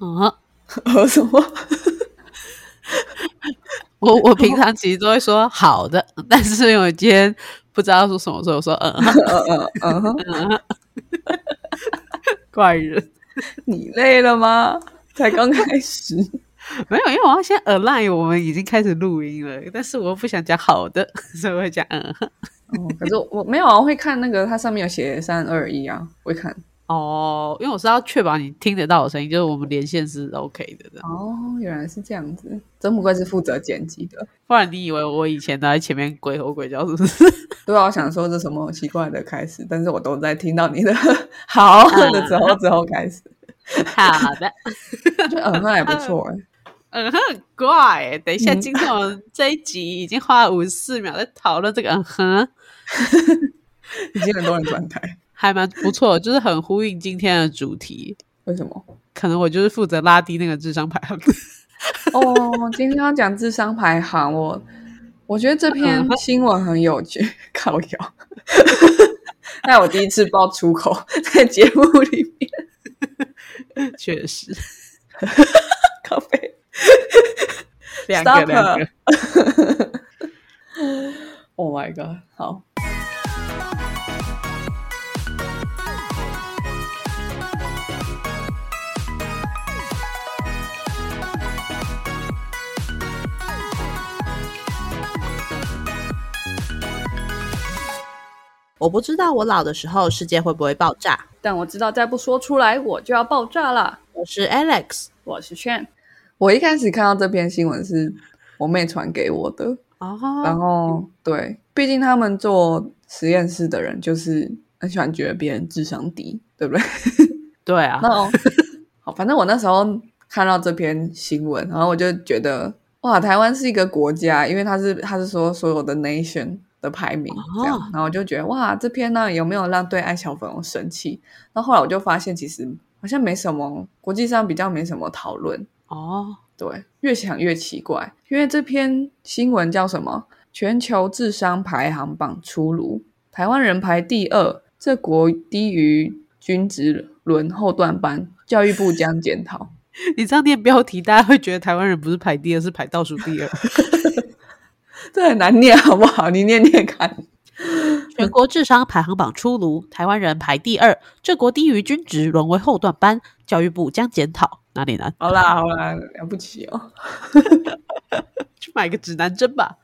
嗯，呃 什么？我我平常其实都会说好的，但是我今天不知道说什么，所以我说嗯哼嗯嗯嗯怪人 你累了吗？才刚开始。没有，因为我要先 align 我们已经开始录音了，但是我又不想讲好的，所以我会讲嗯可是我没有啊，我会看那个，它上面有写三二一啊，我会看。哦，因为我是要确保你听得到我声音，就是我们连线是 OK 的哦，原来是这样子。真不愧是负责剪辑的。不然你以为我以前都在前面鬼吼鬼叫是不是？对啊，我想说这什么奇怪的开始，但是我都在听到你的 好的之后之后开始，好的，嗯哼还不错哎。嗯哼，很怪欸。等一下，今天我们这一集已经花了五十四秒在讨论这个嗯哼，已经很多人转台，还蛮不错，就是很呼应今天的主题。为什么？可能我就是负责拉低那个智商排行。哦，今天要讲智商排行，我我觉得这篇新闻很有趣，靠谣，那我第一次爆粗口在节目里面，确实，咖啡。两个两个。Oh my god！好，我不知道我老的时候世界会不会爆炸。但我知道再不说出来我就要爆炸了。我是 Alex，我是炫。我一开始看到这篇新闻是我妹传给我的，哦然哦，后对，毕竟他们做实验室的人就是很喜欢觉得别人智商低，对不对？对啊，那哦好，反正我那时候看到这篇新闻，然后我就觉得哇，台湾是一个国家，因为他是他是说所有的 nation 的排名这样，哦然后我就觉得哇，这篇呢有没有让对爱小粉红生气？然后后来我就发现，其实好像没什么，国际上比较没什么讨论。哦，对，越想越奇怪，因为这篇新闻叫什么？全球智商排行榜出炉，台湾人排第二，这国低于均值轮后段班，教育部将检讨。你这样念标题，大家会觉得台湾人不是排第二，是排倒数第二。这很难念，好不好？你念念看。全国智商排行榜出炉，台湾人排第二，这国低于均值，沦为后段班，教育部将检讨。哪里难？好啦好啦，了不起哦。去买个指南针吧。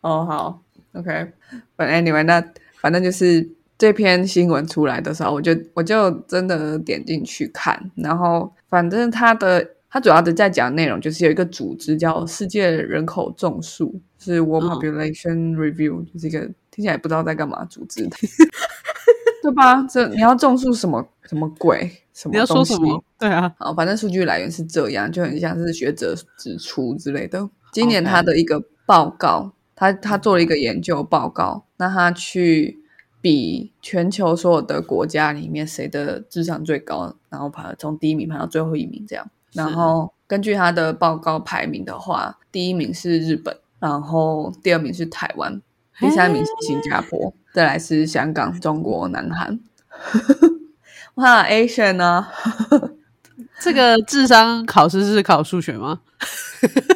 哦，好，OK。反正 anyway，那反正就是这篇新闻出来的时候，我就我就真的点进去看，然后反正它的它主要的在讲内容就是有一个组织叫世界人口众数，是 World 嗯 Population Review，、就是一个听起来不知道在干嘛组织的，对吧？这你要种树什么什么鬼？什么你要说什么？对啊，好，反正数据来源是这样，就很像是学者指出之类的。今年他的一个报告，他他做了一个研究报告，那他去比全球所有的国家里面谁的智商最高，然后排从第一名排到最后一名这样。然后根据他的报告排名的话，第一名是日本，然后第二名是台湾，第三名是新加坡，再来是香港、中国、南韩。哇，Asian 呢？这个智商考试是考数学吗？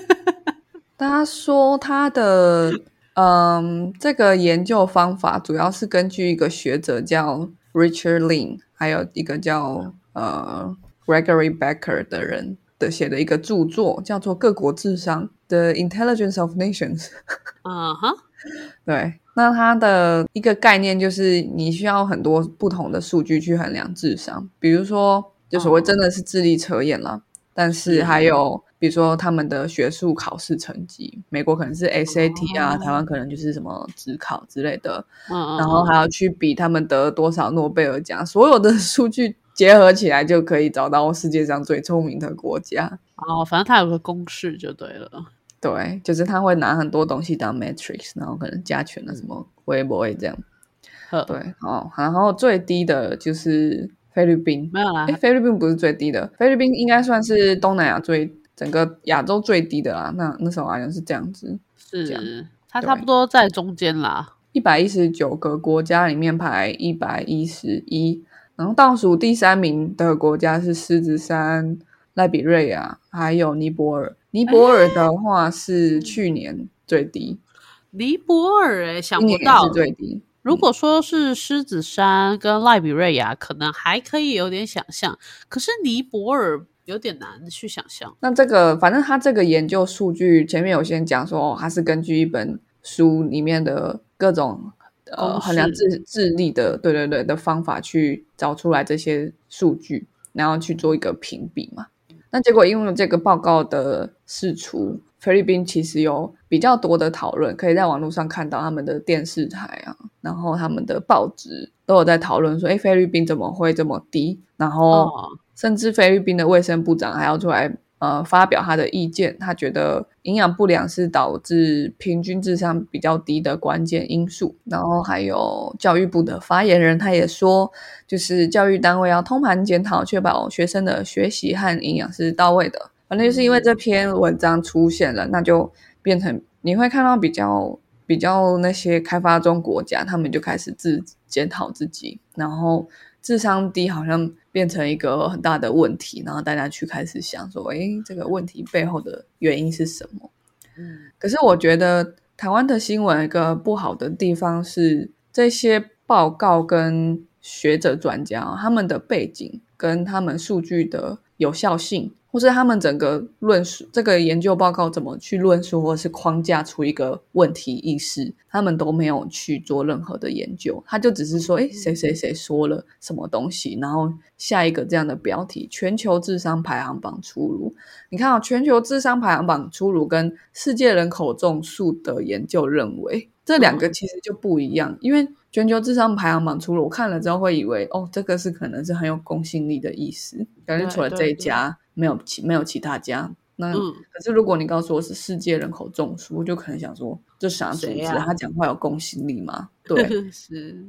他说他的嗯，这个研究方法主要是根据一个学者叫 Richard Lin，还有一个叫呃 Gregory Becker 的人的写的一个著作，叫做《各国智商：The Intelligence of Nations 》。嗯哼，对，那它的一个概念就是你需要很多不同的数据去衡量智商，比如说就所谓真的是智力测验啦，但是还有比如说他们的学术考试成绩，美国可能是 SAT 啊，哦。台湾可能就是什么职考之类的，嗯，然后还要去比他们得多少诺贝尔奖，所有的数据结合起来就可以找到世界上最聪明的国家。哦，反正它有个公式就对了。对，就是他会拿很多东西当 matrix，然后可能加权了什么微博这样。对，哦，然后最低的就是菲律宾。没有啦哎，，菲律宾不是最低的，菲律宾应该算是东南亚最整个亚洲最低的啦。那那时候好像是这样子，这样是它差不多在中间啦。一百一十九个国家里面排一百一十一，然后倒数第三名的国家是狮子山、赖比瑞亚还有尼泊尔。尼泊尔的话是去年最低，尼泊尔哎，想不到是。最低。如果说是狮子山跟赖比瑞亚，可能还可以有点想象，可是尼泊尔有点难去想象。那这个，反正他这个研究数据前面有先讲说，哦，他是根据一本书里面的各种呃衡量智智力的，对对对的方法去找出来这些数据，然后去做一个评比嘛。那结果因为这个报告的释出，菲律宾其实有比较多的讨论，可以在网络上看到他们的电视台啊，然后他们的报纸都有在讨论说，哎，菲律宾怎么会这么低？然后。哦，甚至菲律宾的卫生部长还要出来呃发表他的意见，他觉得营养不良是导致平均智商比较低的关键因素。然后还有教育部的发言人，他也说，就是教育单位要通盘检讨，确保学生的学习和营养是到位的。反正就是因为这篇文章出现了，那就变成你会看到比较比较那些开发中国家，他们就开始自检讨自己，然后智商低好像变成一个很大的问题，然后大家去开始想说，诶，这个问题背后的原因是什么？嗯，可是我觉得台湾的新闻一个不好的地方是，这些报告跟学者专家他们的背景跟他们数据的有效性，或是他们整个论述这个研究报告怎么去论述，或是框架出一个问题意识，他们都没有去做任何的研究，他就只是说，哎，谁谁谁说了什么东西，然后下一个这样的标题，全球智商排行榜出炉。你看啊、全球智商排行榜出炉跟世界人口总数的研究认为，这两个其实就不一样。因为全球智商排行榜出炉，我看了之后会以为，哦，这个是可能是很有公信力的意思，感觉对除了这一家，没有其没有其他家。那、嗯可是如果你告诉我是世界人口众数，我就可能想说，这啥组织？他讲话有公信力吗？对，是，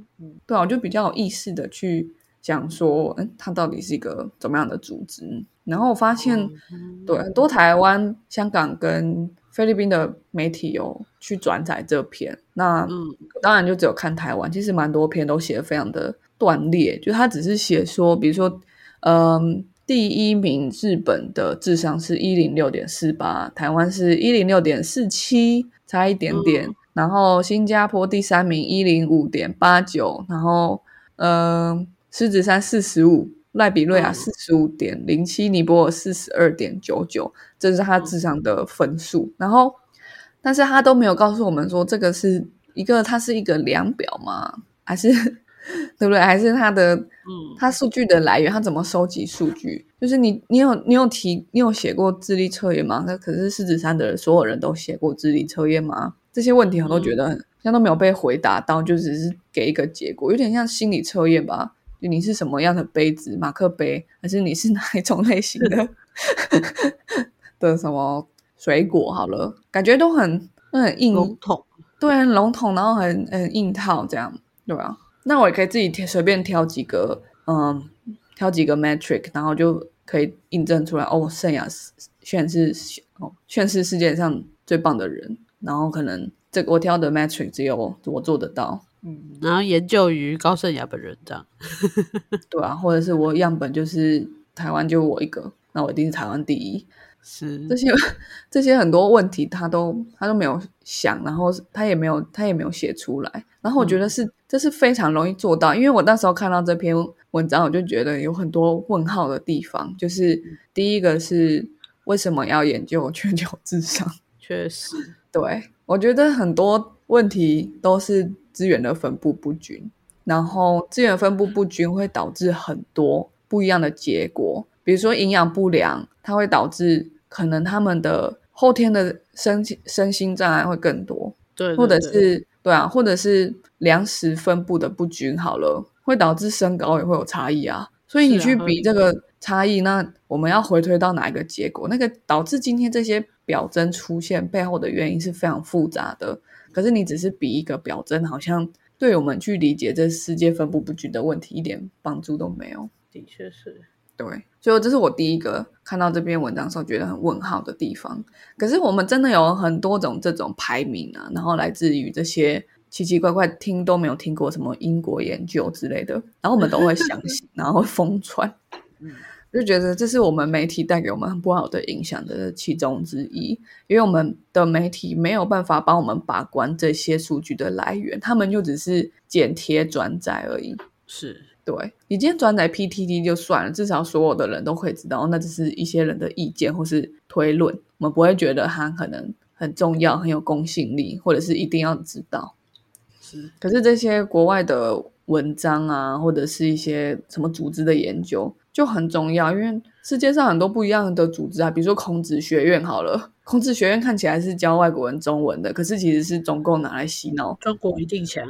对啊，我就比较有意识的去讲说，嗯，它到底是一个怎么样的组织？然后我发现，嗯对很多台湾、香港跟菲律宾的媒体有去转载这篇，那嗯当然就只有看台湾，其实蛮多篇都写的非常的断裂，就他只是写说，比如说，嗯。第一名日本的智商是一零六点四八，台湾是一零六点四七，差一点点。嗯然后新加坡第三名一零五点八九，然后呃狮子山四十五，赖比瑞亚嗯四十五点零七，尼泊尔四十二点九九，这是他智商的分数。然后，但是他都没有告诉我们说这个是一个，它是一个量表吗？还是对不对？还是它的嗯它数据的来源，它怎么收集数据？就是你，你有你有提，你有写过智力测验吗？那可是狮子山的所有人都写过智力测验吗？这些问题我都觉得像都没有被回答到，就只是给一个结果，有点像心理测验吧。就你是什么样的杯子，马克杯，还是你是哪一种类型的 的什么水果？好了，感觉都很都很硬，笼统，对，很笼统，然后很很硬套这样，对吧？那我也可以自己挑随便挑几个，嗯，挑几个 metric，然后就可以印证出来哦，圣雅是炫是哦，炫是世界上最棒的人，然后可能这个我挑的 metric 只有我做得到，嗯，然后研究于高圣雅本人这样，对啊，或者是我样本就是台湾就我一个，那我一定是台湾第一，是。这些这些很多问题他都他都没有想，然后他也没有他也没有写出来，然后我觉得是、这是非常容易做到，因为我那时候看到这篇文章，我就觉得有很多问号的地方，就是第一个是为什么要研究全球智商？确实，对我觉得很多问题都是资源的分布不均，然后资源分布不均会导致很多不一样的结果，比如说营养不良，它会导致可能他们的后天的身身心障碍会更多，对，或者是对啊，或者是粮食分布的不均，好了，会导致身高也会有差异啊。所以你去比这个差异，那我们要回推到哪一个结果？那个导致今天这些表征出现背后的原因是非常复杂的。可是你只是比一个表征，好像对我们去理解这世界分布不均的问题一点帮助都没有。的确是，对，所以这是我第一个看到这篇文章的时候觉得很问号的地方。可是我们真的有很多种这种排名啊，然后来自于这些奇奇怪怪听都没有听过什么英国研究之类的，然后我们都会相信，然后会疯传。就觉得这是我们媒体带给我们很不好的影响的其中之一，因为我们的媒体没有办法帮我们把关这些数据的来源，他们就只是剪贴转载而已。是对你今天转载 PTT 就算了，至少所有的人都可以知道，那只是一些人的意见或是推论，我们不会觉得它可能很重要、很有公信力，或者是一定要知道。是，可是这些国外的文章啊，或者是一些什么组织的研究就很重要，因为世界上很多不一样的组织啊，比如说孔子学院好了，孔子学院看起来是教外国人中文的，可是其实是中共拿来洗脑中国一定强。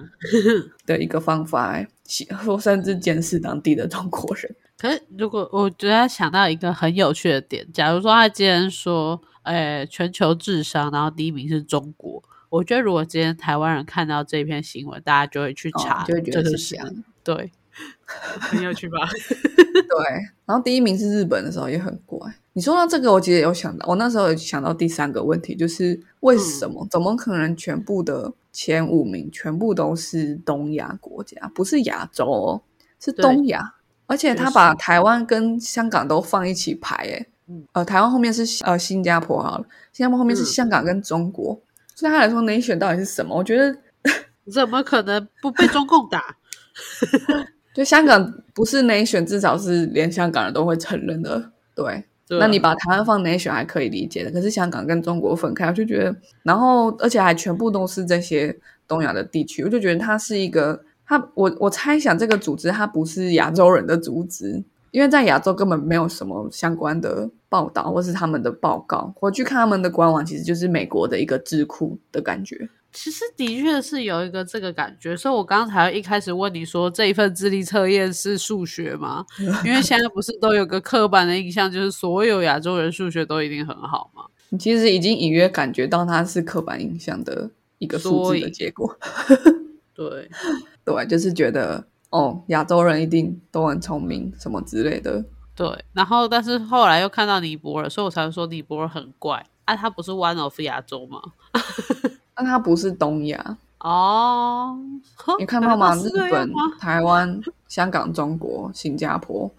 的一个方法，洗或甚至监视当地的中国人。可是，如果我觉得想到一个很有趣的点，假如说他今天说，哎，全球智商，然后第一名是中国，我觉得如果今天台湾人看到这篇新闻，大家就会去查，哦就会觉得是这样。对，很有趣吧？对，然后第一名是日本的时候也很怪。你说到这个，我其实有想到，我那时候有想到第三个问题，就是为什么？怎么可能全部的前五名全部都是东亚国家，不是亚洲哦，是东亚？而且他把台湾跟香港都放一起排，诶嗯呃，台湾后面是呃新加坡好了，新加坡后面是嗯香港跟中国。对他来说，nation 到底是什么？我觉得 怎么可能不被中共打？就香港不是 nation，至少是连香港人都会承认的。对，那你把台湾放 nation 还可以理解的，可是香港跟中国分开，我就觉得，然后而且还全部都是这些东亚的地区，我就觉得它是一个，它我我猜想这个组织它不是亚洲人的组织，因为在亚洲根本没有什么相关的报道或是他们的报告，我去看他们的官网，其实就是美国的一个智库的感觉。其实的确是有一个这个感觉，所以我刚才一开始问你说这一份智力测验是数学吗？因为现在不是都有个刻板的印象，就是所有亚洲人数学都一定很好吗？你其实已经隐约感觉到它是刻板印象的一个数字的结果。对，对，就是觉得哦，亚洲人一定都很聪明，什么之类的。对，然后但是后来又看到尼泊尔，所以我才会说尼泊尔很怪啊，他不是 one of 亚洲吗？但它不是东亚，哦，你看到吗？日本台湾、香港、中国、新加坡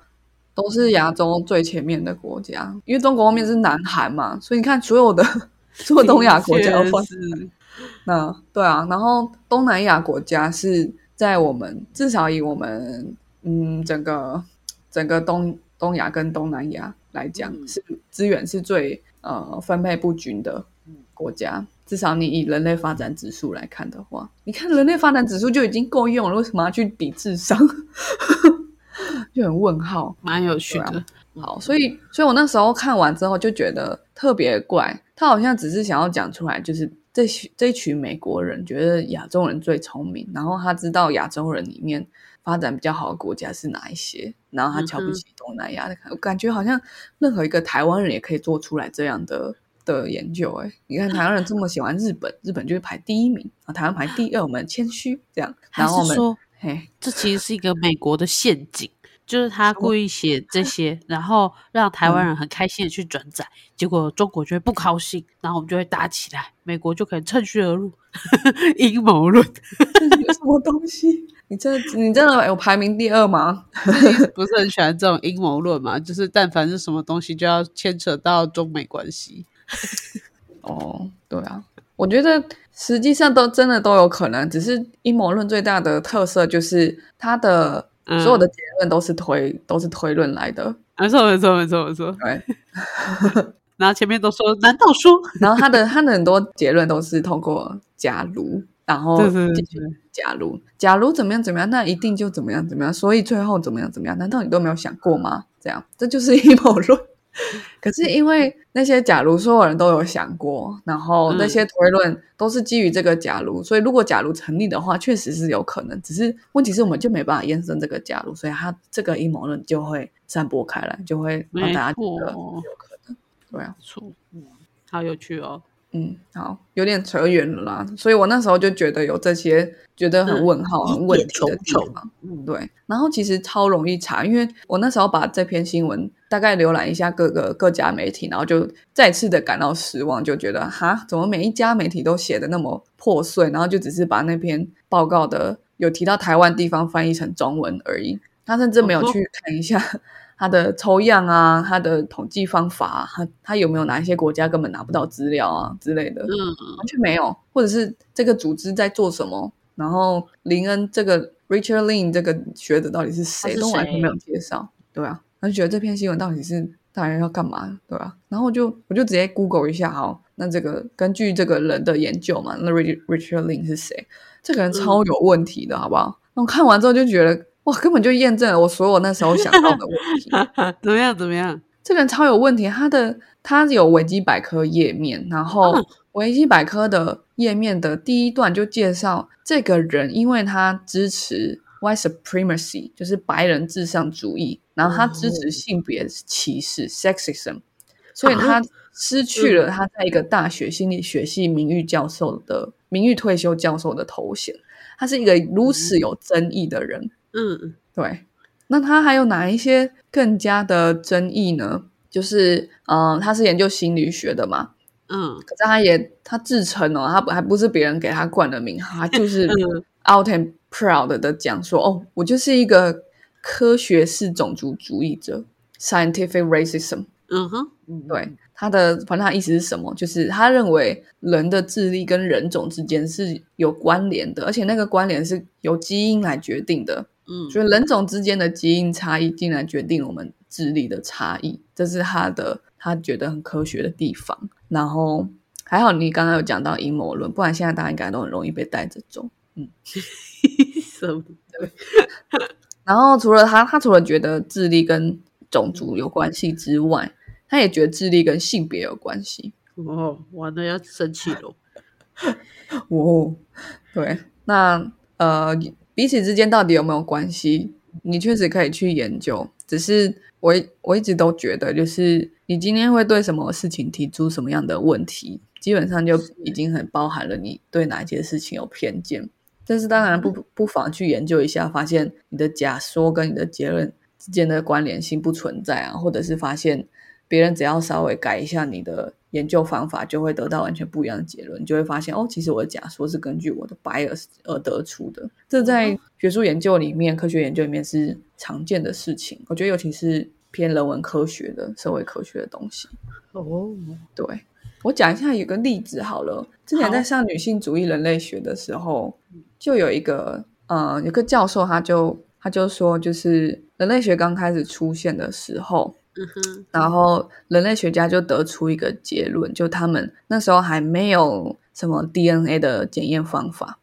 都是亚洲最前面的国家，因为中国后面是南韩嘛，所以你看所有的 所有东亚国家都是那对啊，然后东南亚国家是在我们至少以我们嗯整个整个东东亚跟东南亚来讲，嗯是资源是最呃分配不均的国家。至少你以人类发展指数来看的话，你看人类发展指数就已经够用了，为什么要去比智商？就很问号。蛮有趣的。好，所以，所以我那时候看完之后就觉得特别怪，他好像只是想要讲出来，就是这群这群美国人觉得亚洲人最聪明，然后他知道亚洲人里面发展比较好的国家是哪一些，然后他瞧不起东南亚的，我感觉好像任何一个台湾人也可以做出来这样的的研究。哎，你看台湾人这么喜欢日本，日本就是排第一名，啊，台湾排第二，我们谦虚这样，还然后我们是说嘿，这其实是一个美国的陷阱，就是他故意写这些，然后让台湾人很开心的去转载，结果中国就会不高兴，然后我们就会打起来，美国就可以趁虚而入，阴谋论这是 什么东西？你这你真的有排名第二吗？不是很喜欢这种阴谋论嘛？就是但凡是什么东西就要牵扯到中美关系，哦，对啊，我觉得实际上都真的都有可能，只是阴谋论最大的特色就是它的嗯所有的结论都是推、都是推论来的，没错没错没错没错。对，然后前面都说难道说？然后他的他的很多结论都是通过假如，然后对对对继续假如假如怎么样怎么样，那一定就怎么样怎么样，所以最后怎么样怎么样，难道你都没有想过吗？这样这就是阴谋论。可是因为那些假如所有人都有想过，然后那些推论都是基于这个假如，所以如果假如成立的话，确实是有可能。只是问题是我们就没办法验证这个假如，所以它这个阴谋论就会散播开来，就会让大家觉得有可能。对啊，错，嗯，好有趣哦。嗯，好，有点扯远了啦。所以我那时候就觉得有这些觉得很问号、嗯很问题的地方。对，然后其实超容易查，因为我那时候把这篇新闻大概浏览一下各个各家媒体，然后就再次的感到失望，就觉得哈，怎么每一家媒体都写的那么破碎，然后就只是把那篇报告的有提到台湾地方翻译成中文而已，他甚至没有去看一下 他的抽样啊，他的统计方法，他他有没有哪一些国家根本拿不到资料啊之类的，嗯，完全没有，或者是这个组织在做什么，然后林恩这个 Richard Lin 这个学者到底是谁，都完全谁没有介绍，对啊，他就觉得这篇新闻到底是大家要干嘛，对吧、然后我就我就直接 Google 一下，好，那这个根据这个人的研究嘛，那 Rich- Richard Lin 是谁？这个人超有问题的，好不好？那我看完之后就觉得，哇，根本就验证了我所有那时候想到的问题。怎么样？怎么样？这个人超有问题，他的他有维基百科页面，然后嗯维基百科的页面的第一段就介绍这个人，因为他支持 white supremacy，就是白人至上主义，然后他支持哦。性别歧视 sexism，所以他失去了他在一个大学心理学系名誉教授的名誉退休教授的头衔，他是一个如此有争议的人。嗯。对，那他还有哪一些更加的争议呢？就是，嗯、他是研究心理学的嘛，嗯。可是他也他自称哦，他不还不是别人给他冠的名号，他就是嗯。out and proud 的讲说，哦，我就是一个科学是种族主义者 （scientific racism）。嗯哼，对他的，反正他意思是什么？就是他认为人的智力跟人种之间是有关联的，而且那个关联是由基因来决定的。嗯所以人种之间的基因差异竟然决定我们智力的差异，这是他的他觉得很科学的地方。然后还好你刚刚有讲到阴谋论，不然现在大家应该都很容易被带着走。嗯 什么？然后除了他，他除了觉得智力跟种族有关系之外，他也觉得智力跟性别有关系。哦，完了，要生气了。哦，对，那呃，彼此之间到底有没有关系？你确实可以去研究，只是我一我一直都觉得，就是你今天会对什么事情提出什么样的问题，基本上就已经很包含了你对哪一件事情有偏见。但是当然不不妨去研究一下，发现你的假说跟你的结论之间的关联性不存在啊，或者是发现别人只要稍微改一下你的研究方法，就会得到完全不一样的结论。你就会发现，哦，其实我的假说是根据我的 bias 而得出的。这在学术研究里面、科学研究里面是常见的事情。我觉得，尤其是偏人文科学的、社会科学的东西。哦，对我讲一下有个例子好了。之前在上女性主义人类学的时候，就有一个呃，有个教授他就他就说，就是人类学刚开始出现的时候，嗯哼，然后人类学家就得出一个结论，就他们那时候还没有什么 DNA 的检验方法，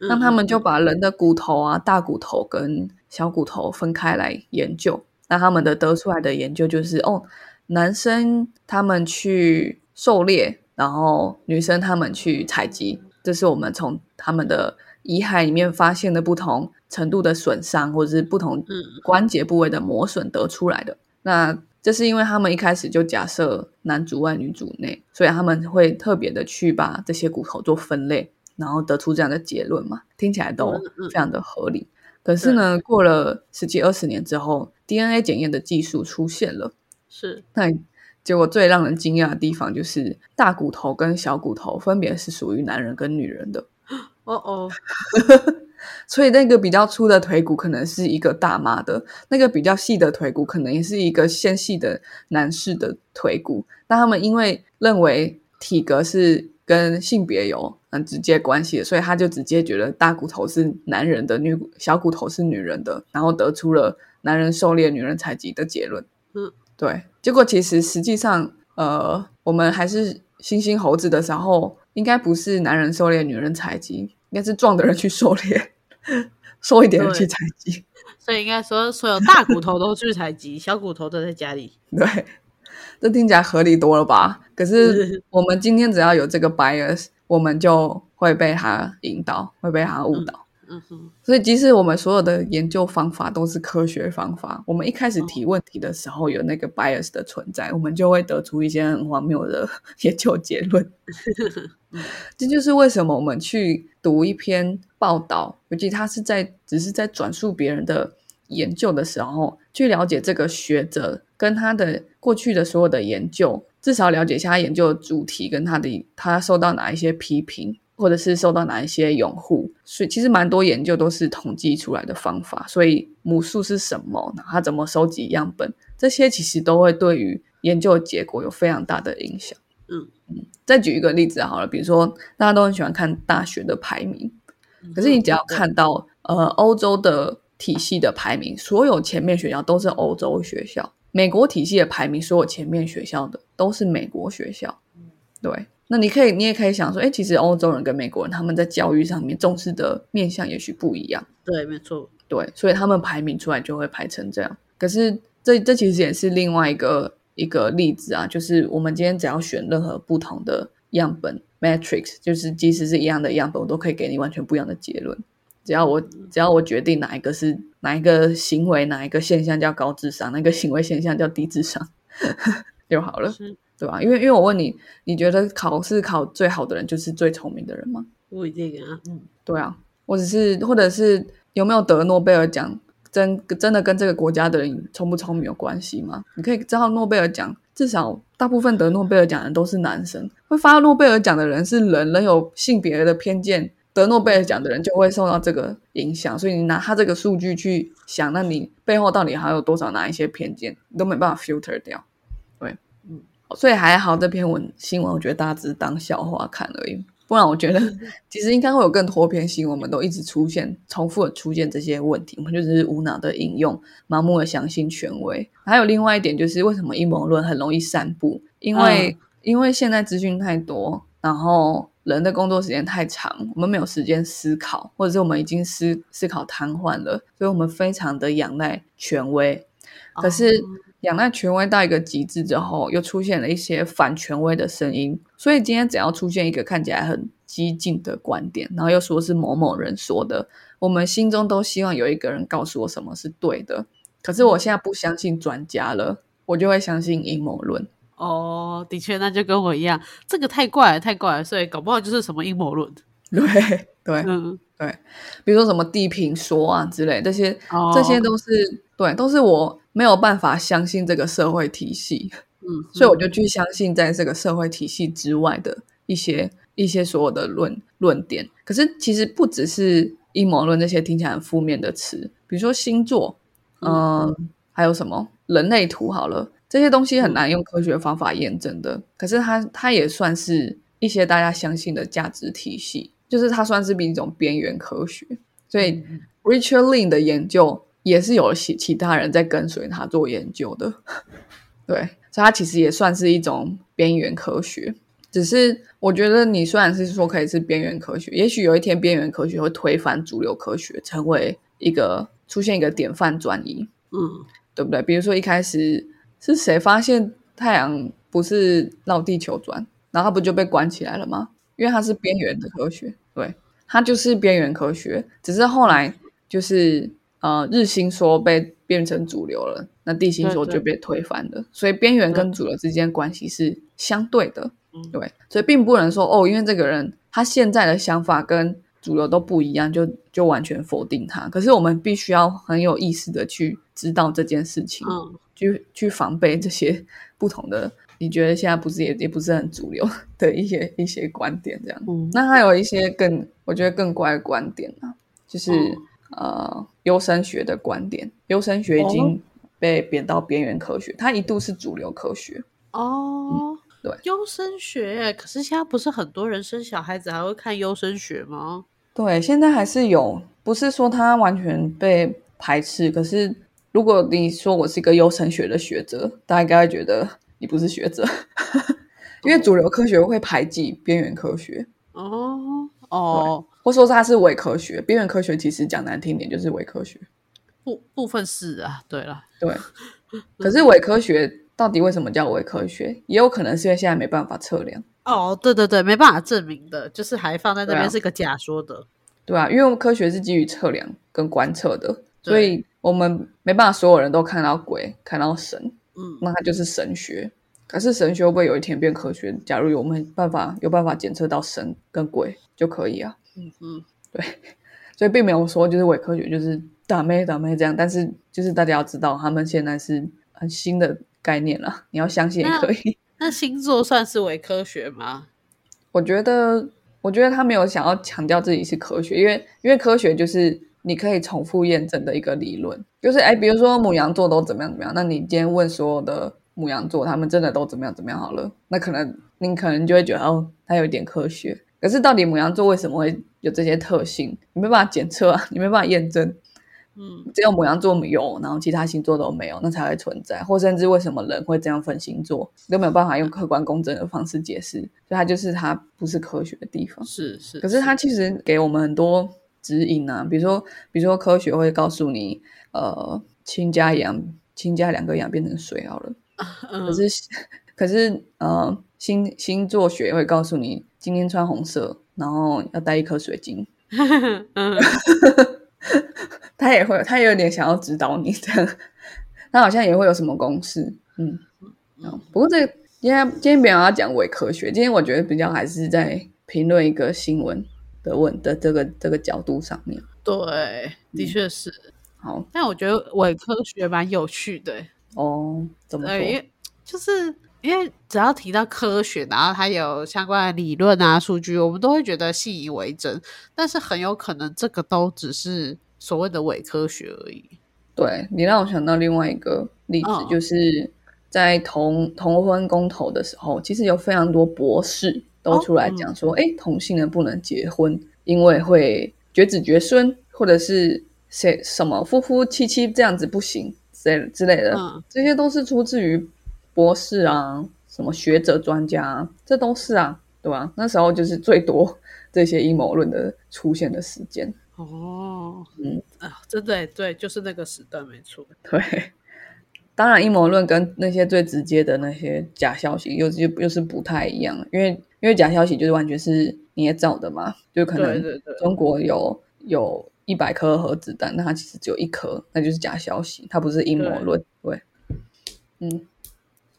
嗯那他们就把人的骨头啊、大骨头跟小骨头分开来研究。那他们的得出来的研究就是，哦，男生他们去狩猎，然后女生他们去采集，这是我们从他们的遗骸里面发现的不同程度的损伤，或者是不同嗯。关节部位的磨损得出来的。那这是因为他们一开始就假设男主外女主内，所以他们会特别的去把这些骨头做分类，然后得出这样的结论嘛，听起来都非常的合理。可是呢，过了十几二十年之后，DNA 检验的技术出现了，是。那结果最让人惊讶的地方就是大骨头跟小骨头分别是属于男人跟女人的，哦哦，所以那个比较粗的腿骨可能是一个大妈的，那个比较细的腿骨可能也是一个纤细的男士的腿骨。那他们因为认为体格是跟性别有很直接关系的，所以他就直接觉得大骨头是男人的，女小骨头是女人的，然后得出了男人狩猎、女人采集的结论。嗯，对。结果其实实际上，呃，我们还是猩猩猴子的时候，应该不是男人狩猎、女人采集，应该是壮的人去狩猎，瘦一点人去采集。所以应该说，所有大骨头都去采集，小骨头都在家里。对，这听起来合理多了吧？可是我们今天只要有这个 bias，我们就会被他引导，会被他误导。嗯哼，所以，即使我们所有的研究方法都是科学方法，我们一开始提问题的时候有那个 bias 的存在，我们就会得出一些很荒谬的 研究结论。这就是为什么我们去读一篇报道，尤其他是在只是在转述别人的研究的时候，去了解这个学者跟他的过去的所有的研究，至少了解一下他研究的主题跟他的他受到哪一些批评，或者是受到哪一些拥护。所以其实蛮多研究都是统计出来的方法。所以母数是什么？它怎么收集样本？这些其实都会对于研究结果有非常大的影响。嗯嗯，再举一个例子好了，比如说大家都很喜欢看大学的排名，可是你只要看到呃欧洲的体系的排名，所有前面学校都是欧洲学校；美国体系的排名，所有前面学校的都是美国学校。对，那你可以，你也可以想说，哎，其实欧洲人跟美国人他们在教育上面重视的面向也许不一样。对，没错。对，所以他们排名出来就会排成这样。可是这这其实也是另外一个一个例子啊，就是我们今天只要选任何不同的样本 matrix，就是即使是一样的样本，我都可以给你完全不一样的结论。只要我只要我决定哪一个是哪一个行为，哪一个现象叫高智商，哪个行为现象叫低智商 就好了，是对吧？因为因为我问你，你觉得考试考最好的人就是最聪明的人吗？不一定啊。嗯，对啊，我只是或者是有没有得诺贝尔奖，真真的跟这个国家的人聪不聪明有关系吗？你可以知道诺贝尔奖，至少大部分得诺贝尔奖的人都是男生，会发诺贝尔奖的人是人，人有性别的偏见，得诺贝尔奖的人就会受到这个影响，所以你拿他这个数据去想，那你背后到底还有多少哪一些偏见，你都没办法 filter 掉。所以还好这篇文新闻，我觉得大家只是当笑话看而已。不然，我觉得 其实应该会有更多篇新闻，我们都一直出现重复的出现这些问题，我们就只是无脑的引用，盲目的相信权威。还有另外一点就是，为什么阴谋论很容易散布？因为、因为现在资讯太多，然后人的工作时间太长，我们没有时间思考，或者是我们已经思思考瘫痪了，所以我们非常的仰赖权威。可是仰赖权威到一个极致之后，又出现了一些反权威的声音。所以今天只要出现一个看起来很激进的观点，然后又说是某某人说的，我们心中都希望有一个人告诉我什么是对的。可是我现在不相信专家了，我就会相信阴谋论。哦，的确，那就跟我一样，这个太怪了，太怪了，所以搞不好就是什么阴谋论。对对嗯，对，比如说什么地平说啊之类，这些、哦这些都是对，都是我没有办法相信这个社会体系。嗯，所以我就去相信在这个社会体系之外的一些一些所有的论论点。可是其实不只是阴谋论这些听起来很负面的词，比如说星座，嗯，还有什么人类图好了，这些东西很难用科学方法验证的。可是它它也算是一些大家相信的价值体系，就是它算是一种边缘科学。所以 Richard Lin 的研究也是有其其他人在跟随他做研究的。对，所以它其实也算是一种边缘科学。只是我觉得，你虽然是说可以是边缘科学，也许有一天边缘科学会推翻主流科学，成为一个出现一个典范转移，嗯，对不对？比如说一开始是谁发现太阳不是绕地球转，然后它不就被关起来了吗？因为它是边缘的科学，对，它就是边缘科学。只是后来就是呃，日心说被变成主流了，那地心说就被推翻了。所以边缘跟主流之间关系是相对的，嗯对，所以并不能说哦，因为这个人他现在的想法跟主流都不一样，就就完全否定他。可是我们必须要很有意识的去知道这件事情，嗯，去去防备这些不同的。你觉得现在不是也也不是很主流 的一些一些观点这样？嗯那还有一些更我觉得更怪的观点呢、就是、嗯呃优生学的观点。优生学已经被贬到边缘科学，它一度是主流科学。哦，对优生学，可是现在不是很多人生小孩子还会看优生学吗？对，现在还是有，不是说它完全被排斥。可是如果你说我是一个优生学的学者，大家应该会觉得你不是学者，因为主流科学会排挤边缘科学，哦哦，或说它是伪科学。边缘科学其实讲难听点就是伪科学。部部分是啊，对了，对，可是伪科学到底为什么叫伪科学？也有可能是因为现在没办法测量，哦，对对对，没办法证明的，就是还放在那边是个假说的，对啊，因为科学是基于测量跟观测的，所以我们没办法所有人都看到鬼、看到神，嗯那它就是神学。可是神学会不会有一天变科学？假如有我们办法有办法检测到神跟鬼就可以啊。嗯嗯，对 所以并没有说就是伪科学就是打妹打妹这样，但是就是大家要知道，他们现在是很新的概念了，你要相信也可以。那星座算是伪科学吗？我觉得，我觉得他没有想要强调自己是科学，因为因为科学就是你可以重复验证的一个理论，就是哎，比如说母羊座都怎么样怎么样，那你今天问所有的母羊座，他们真的都怎么样怎么样好了，那可能你可能就会觉得哦，它有一点科学。可是到底母羊座为什么会有这些特性？你没办法检测啊，你没办法验证。嗯，只有母羊座有，然后其他星座都没有，那才会存在。或甚至为什么人会这样分星座，都没有办法用客观公正的方式解释。所以它就是它不是科学的地方。是是，可是它其实给我们很多指引啊，比如说，比如说科学会告诉你，呃，氢加氧，氢加两个氧变成水好了。可是，可是，呃，星星座学会告诉你，今天穿红色，然后要带一颗水晶。嗯，他也会，他也有点想要指导你这样。他好像也会有什么公式，嗯，嗯不过这今天今天没有要讲伪科学，今天我觉得比较还是在评论一个新闻的问的这个这个角度上面。对，的确是。好，但我觉得伪科学蛮有趣的。哦，怎么说？对，因为就是因为只要提到科学，然后它有相关的理论啊、数据，我们都会觉得信以为真。但是很有可能这个都只是所谓的伪科学而已。对你让我想到另外一个例子，嗯就是在同同婚公投的时候，其实有非常多博士都出来讲说，哎、同性人不能结婚，因为会绝子绝孙，或者是谁什么夫夫妻妻这样子不行之类之类的，嗯这些都是出自于博士啊，什么学者专家啊，这都是啊，对吧？那时候就是最多 这些阴谋论的出现的时间，哦，嗯啊，真的对，就是那个时段没错。对。当然，阴谋论跟那些最直接的那些假消息又又又是不太一样，因为因为假消息就是完全是捏造的嘛，就可能对对对，中国有有一百颗核子弹，那它其实只有一颗，那就是假消息，它不是阴谋论。对，嗯，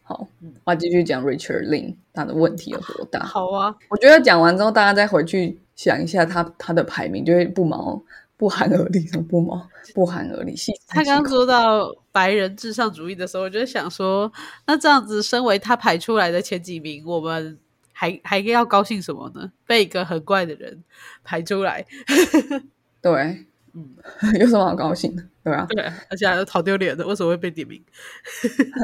好，我要继续讲 Richard Lin 他的问题有多大。好啊，我觉得讲完之后，大家再回去想一下他他的排名，就会不毛不寒而栗，什么不毛不寒而栗。他刚刚说到白人至上主义的时候，我就想说，那这样子，身为他排出来的前几名，我们还还要高兴什么呢？被一个很怪的人排出来，对，嗯，有什么好高兴的，对吧、对，而且还好丢脸的，为什么会被点名？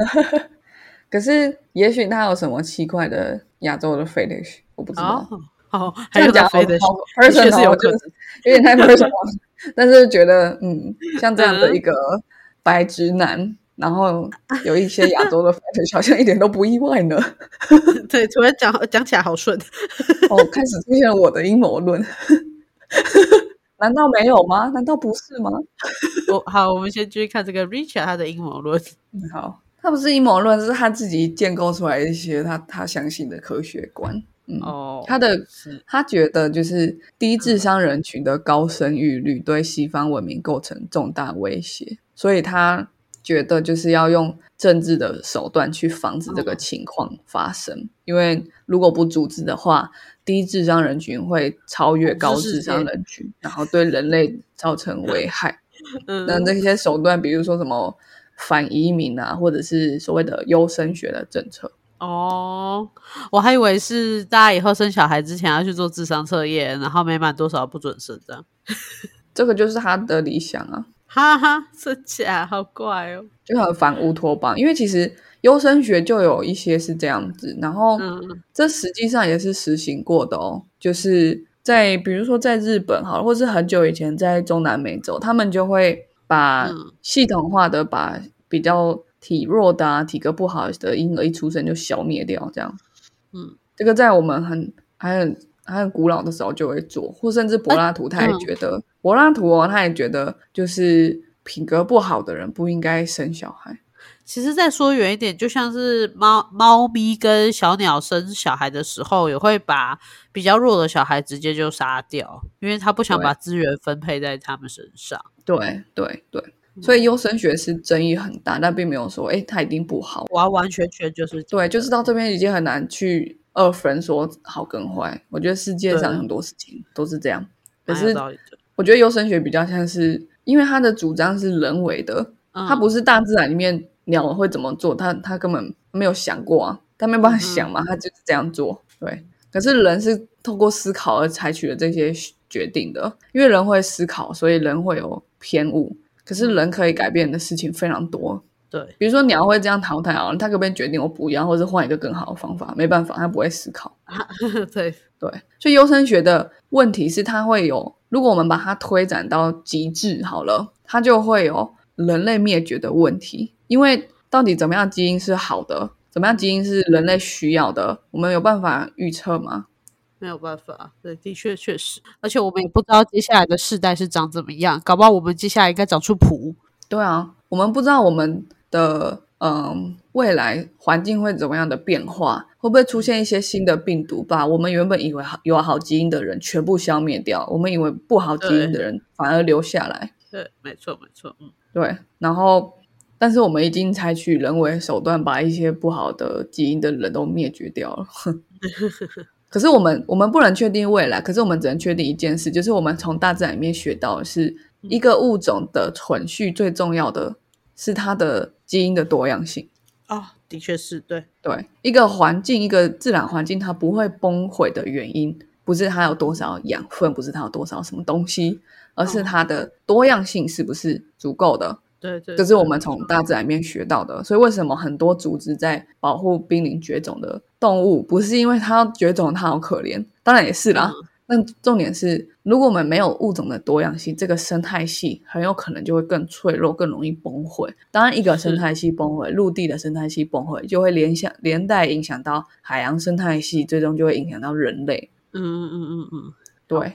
可是也许他有什么奇怪的亚洲的 fetish，我不知道。哦，好，还有讲好飞的，好的确是 personal，有可能就。有点太 personal，但是觉得嗯，像这样的一个白直男，然后有一些亚洲的 fetish，好像一点都不意外呢。对，突然讲讲起来好顺。哦，开始出现了我的阴谋论，难道没有吗？难道不是吗？我好，我们先继续看这个 Richard 他的阴谋论。嗯好，他不是阴谋论，是他自己建构出来一些他他相信的科学观。嗯，哦，他的他觉得就是低智商人群的高生育率对西方文明构成重大威胁，所以他觉得就是要用政治的手段去防止这个情况发生，因为如果不阻止的话，低智商人群会超越高智商人群，然后对人类造成危 害。嗯，那这些手段，比如说什么反移民啊，或者是所谓的优生学的政策。哦，我还以为是大家以后生小孩之前要去做智商测验，然后没满多少不准生这样。这个就是他的理想啊。哈哈，真假好怪哦。就很反乌托邦，因为其实优生学就有一些是这样子，然后嗯这实际上也是实行过的哦，就是在比如说在日本好了，或是很久以前在中南美洲，他们就会把嗯。系统化的把比较体弱的啊、体格不好的婴儿一出生就消灭掉，这样，嗯，这个在我们很还很还很古老的时候就会做，或甚至柏拉图他也嗯觉得，柏拉图哦，他也觉得就是品格不好的人不应该生小孩。其实再说远一点，就像是猫猫咪跟小鸟生小孩的时候，也会把比较弱的小孩直接就杀掉，因为他不想把资源分配在他们身上。对对对，所以优生学是争议很大，但并没有说，哎，他一定不好。完完全全就是对，就是到这边已经很难去二分说好跟坏。我觉得世界上很多事情都是这样，可是。我觉得优生学比较像是因为他的主张是人为的，嗯他不是大自然里面鸟会怎么做，他他根本没有想过啊，他没办法想嘛，他就是这样做。对，可是人是透过思考而采取了这些决定的，因为人会思考，所以人会有偏误。可是人可以改变的事情非常多，对，比如说鸟会这样淘汰啊，它可不可以决定我不要，或者换一个更好的方法？没办法，它不会思考。对，对，所以优生学的问题是它会有，如果我们把它推展到极致好了，它就会有人类灭绝的问题。因为到底怎么样基因是好的，怎么样基因是人类需要的，我们有办法预测吗？没有办法，对，的确确实，而且我们也不知道接下来的世代是长怎么样，搞不好我们接下来应该长出谱。对啊，我们不知道我们的嗯未来环境会怎么样的变化，会不会出现一些新的病毒，把我们原本以为好有好基因的人全部消灭掉，我们以为不好基因的人反而留下来。对，没错没错，嗯，对，然后但是我们已经采取人为手段，把一些不好的基因的人都灭绝掉了。可是我们我们不能确定未来，可是我们只能确定一件事，就是我们从大自然里面学到的是一个物种的存续最重要的是它的基因的多样性。哦，的确是对，对，一个环境，一个自然环境，它不会崩毁的原因，不是它有多少养分，不是它有多少什么东西，而是它的多样性是不是足够的。对对，这是我们从大自然里面学到的。所以为什么很多组织在保护濒临绝种的动物，不是因为它要绝种，它好可怜，当然也是啦。但重点是，如果我们没有物种的多样性，这个生态系很有可能就会更脆弱，更容易崩溃。当然，一个生态系崩毁，陆地的生态系崩毁，就会联想连带影响到海洋生态系，最终就会影响到人类。嗯嗯嗯嗯嗯，对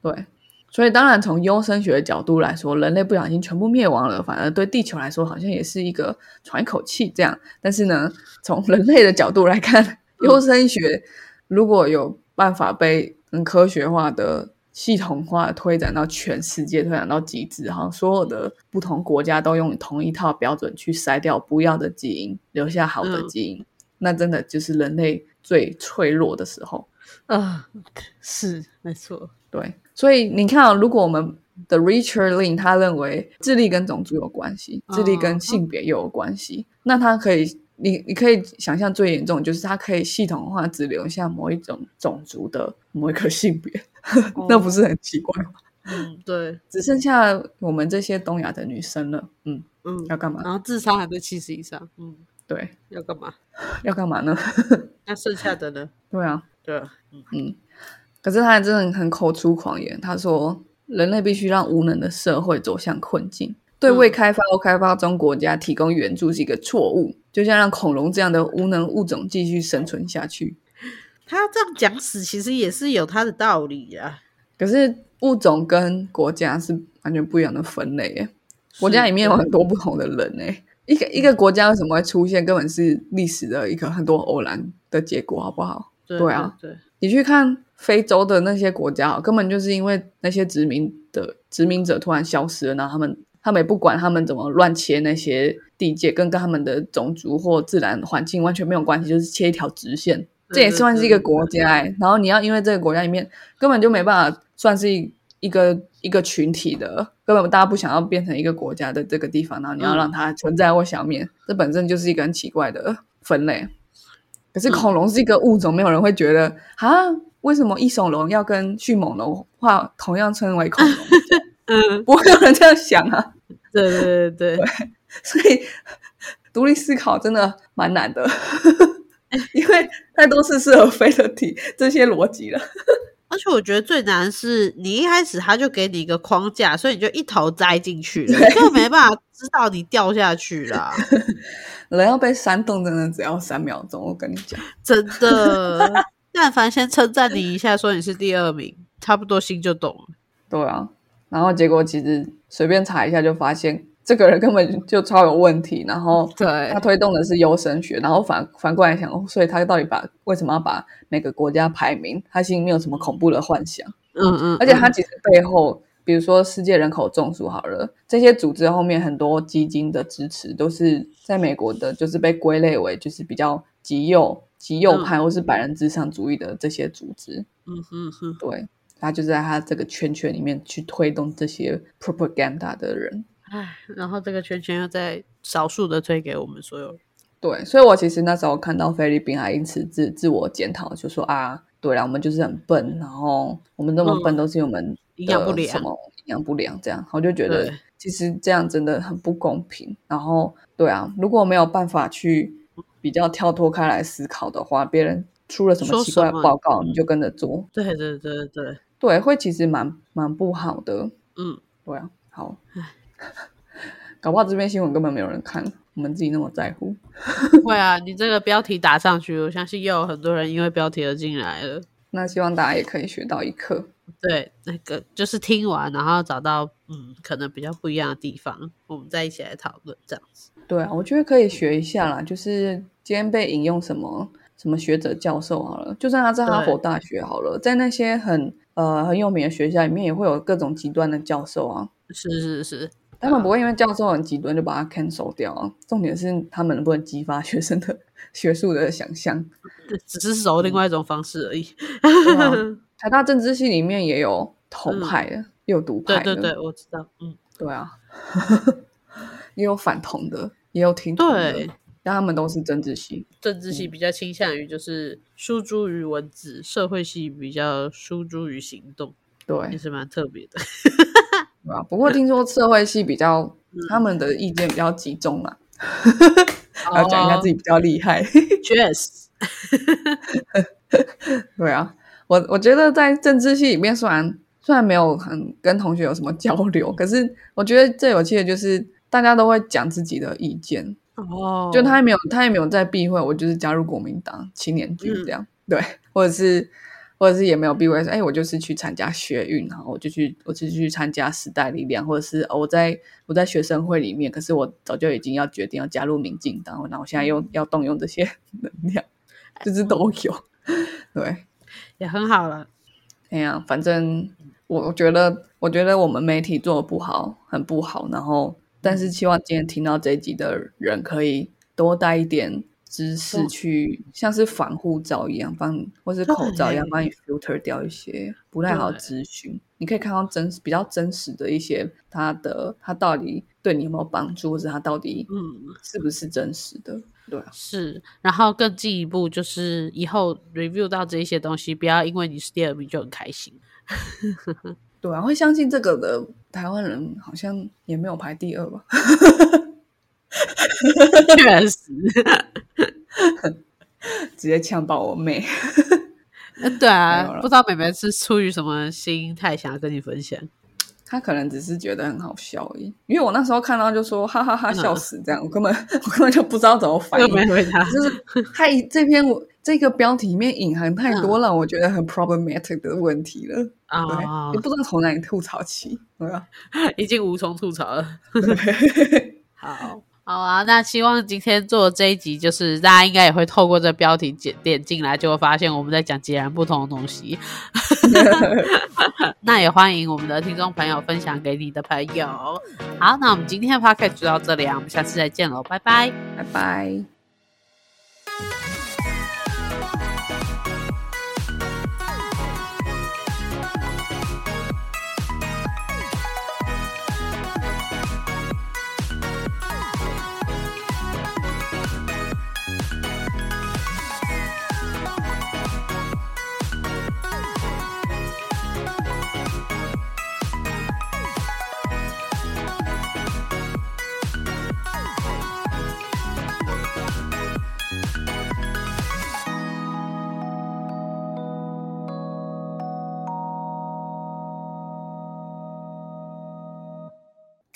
对，所以当然从优生学的角度来说，人类不小心全部灭亡了，反而对地球来说好像也是一个喘一口气这样。但是呢，从人类的角度来看，优生学如果有办法被很科学化的、系统化的推展到全世界，推展到极致，好像所有的不同国家都用同一套标准去筛掉不要的基因，留下好的基因，那真的就是人类最脆弱的时候。啊，是没错，对，所以你看啊、如果我们的 Richard Lin 他认为智力跟种族有关系，智力跟性别又有关系，那他可以，你你可以想象最严重就是它可以系统化只留下某一种种族的某一个性别，那不是很奇怪吗？嗯，对，只剩下我们这些东亚的女生了，嗯，嗯，要干嘛？然后智商还在七十以上，嗯，对，要干嘛？要干嘛呢？那剩下的呢？对啊，对啊，嗯嗯，可是他还真的很口出狂言。他说，人类必须让无能的社会走向困境，对未开发或开发中国家提供援助是一个错误，就像让恐龙这样的无能物种继续生存下去。他这样讲死，其实也是有他的道理啊。可是物种跟国家是完全不一样的分类耶，国家里面有很多不同的人诶。一个一个国家为什么会出现，根本是历史的一个很多偶然的结果，好不好？对对啊，对，你去看非洲的那些国家，根本就是因为那些殖民的殖民者突然消失了，然后他们他们也不管他们怎么乱切那些地界，跟跟他们的种族或自然环境完全没有关系，就是切一条直线，这也算是一个国家、欸。然后你要因为这个国家里面根本就没办法算是一一个一个群体的，根本大家不想要变成一个国家的这个地方，然后你要让它存在或消灭，这本身就是一个很奇怪的分类。可是恐龙是一个物种，没有人会觉得啊，为什么翼手龙要跟迅猛龙画同样称为恐龙？嗯，不会有人这样想啊。对对对对，所以独立思考真的蛮难的，因为太多似是而非的题这些逻辑了。而且我觉得最难是你一开始他就给你一个框架，所以你就一头栽进去了，你根本没办法知道你掉下去了。人要被煽动，真的只要三秒钟。我跟你讲，真的，但凡先称赞你一下，说你是第二名，差不多心就懂了。对啊。然后结果其实随便查一下就发现，这个人根本就超有问题。然后对他推动的是优生学，然后反反过来想，哦所以他到底把为什么要把每个国家排名？他心里面有什么恐怖的幻想？嗯嗯，而且他其实背后，比如说世界人口众数好了，这些组织后面很多基金的支持，都是在美国的，就是被归类为就是比较极右、极右派或是白人至上主义的这些组织。嗯哼哼，对，他就在他这个圈圈里面去推动这些 propaganda 的人。唉，然后这个圈圈又在少数的推给我们所有人。对，所以我其实那时候看到菲律宾还因此自自我检讨，就说啊，对了，我们就是很笨，然后我们那么笨都是因为我们嗯营养不良的什么营养不良这样，我就觉得其实这样真的很不公平。然后对啊，如果没有办法去比较跳脱开来思考的话，别人出了什么奇怪的报告，你就跟着做，对对对对，对，会其实蛮蛮不好的。嗯，对啊，好，搞不好这边新闻根本没有人看，我们自己那么在乎。会啊，你这个标题打上去，我相信又有很多人因为标题而进来了。那希望大家也可以学到一课。对，那个就是听完，然后找到嗯，可能比较不一样的地方，我们再一起来讨论这样子。对啊，我觉得可以学一下啦。就是今天被引用什么什么学者教授好了，就算他在哈佛大学好了，在那些很呃很有名的学校里面，也会有各种极端的教授啊。是是是，他们不会因为教授很极端就把他 cancel 掉啊。重点是他们能不能激发学生的学术的想象。只是走另外一种方式而已。台大政治系里面也有统派的，也有独派的。对对对，我知道，嗯，对啊，也有反同的，也有挺同的对，但他们都是政治系。政治嗯系比较倾向于就是输诸于文字，社会系比较输诸于行动，也对，是蛮特别的。对啊。不过听说社会系比较，他们的意见比较集中啊，还 要讲一下自己比较厉害。确实，对啊，我我觉得在政治系里面，虽然虽然没有很跟同学有什么交流，可是我觉得最有趣的就是大家都会讲自己的意见，哦，就他也没有他也没有在避讳我就是加入国民党青年军这样，对，或者是或者是也没有避讳说，哎，我就是去参加学运，然后我就去我就去参加时代力量，或者是、哦、我在我在学生会里面，可是我早就已经要决定要加入民进党，然后我现在又要动用这些 能量，就是都有，对。也很好了。哎呀，反正我我觉得，我觉得我们媒体做的不好，很不好。然后，但是希望今天听到这一集的人可以多带一点知识去，像是防护罩一样，帮或是口罩一样，帮你 filter 掉一些不太好的对资讯。你可以看到真比较真实的一些，它的它到底对你有没有帮助，或者它到底嗯，是不是真实的？对啊，是，然后更进一步就是以后 review 到这一些东西，不要因为你是第二名就很开心。对啊，会相信这个的台湾人好像也没有排第二吧。确实，直接呛爆我妹。呃对啊，不知道妹妹是出于什么心态想要跟你分享。他可能只是觉得很好笑而已，因为我那时候看到就说哈哈哈笑死这样，我根本 我根本就不知道怎么反又应，就是他一这篇我这个标题里面隐含太多让我觉得很 problematic 的问题了，对，啊也，不知道从哪里吐槽起，对吧，已经无从吐槽了。好。好啊，那希望今天做的这一集，就是大家应该也会透过这标题点点进来，就会发现我们在讲截然不同的东西。那也欢迎我们的听众朋友分享给你的朋友。好，那我们今天的 podcast 就到这里啊，我们下次再见喽，拜拜。拜拜。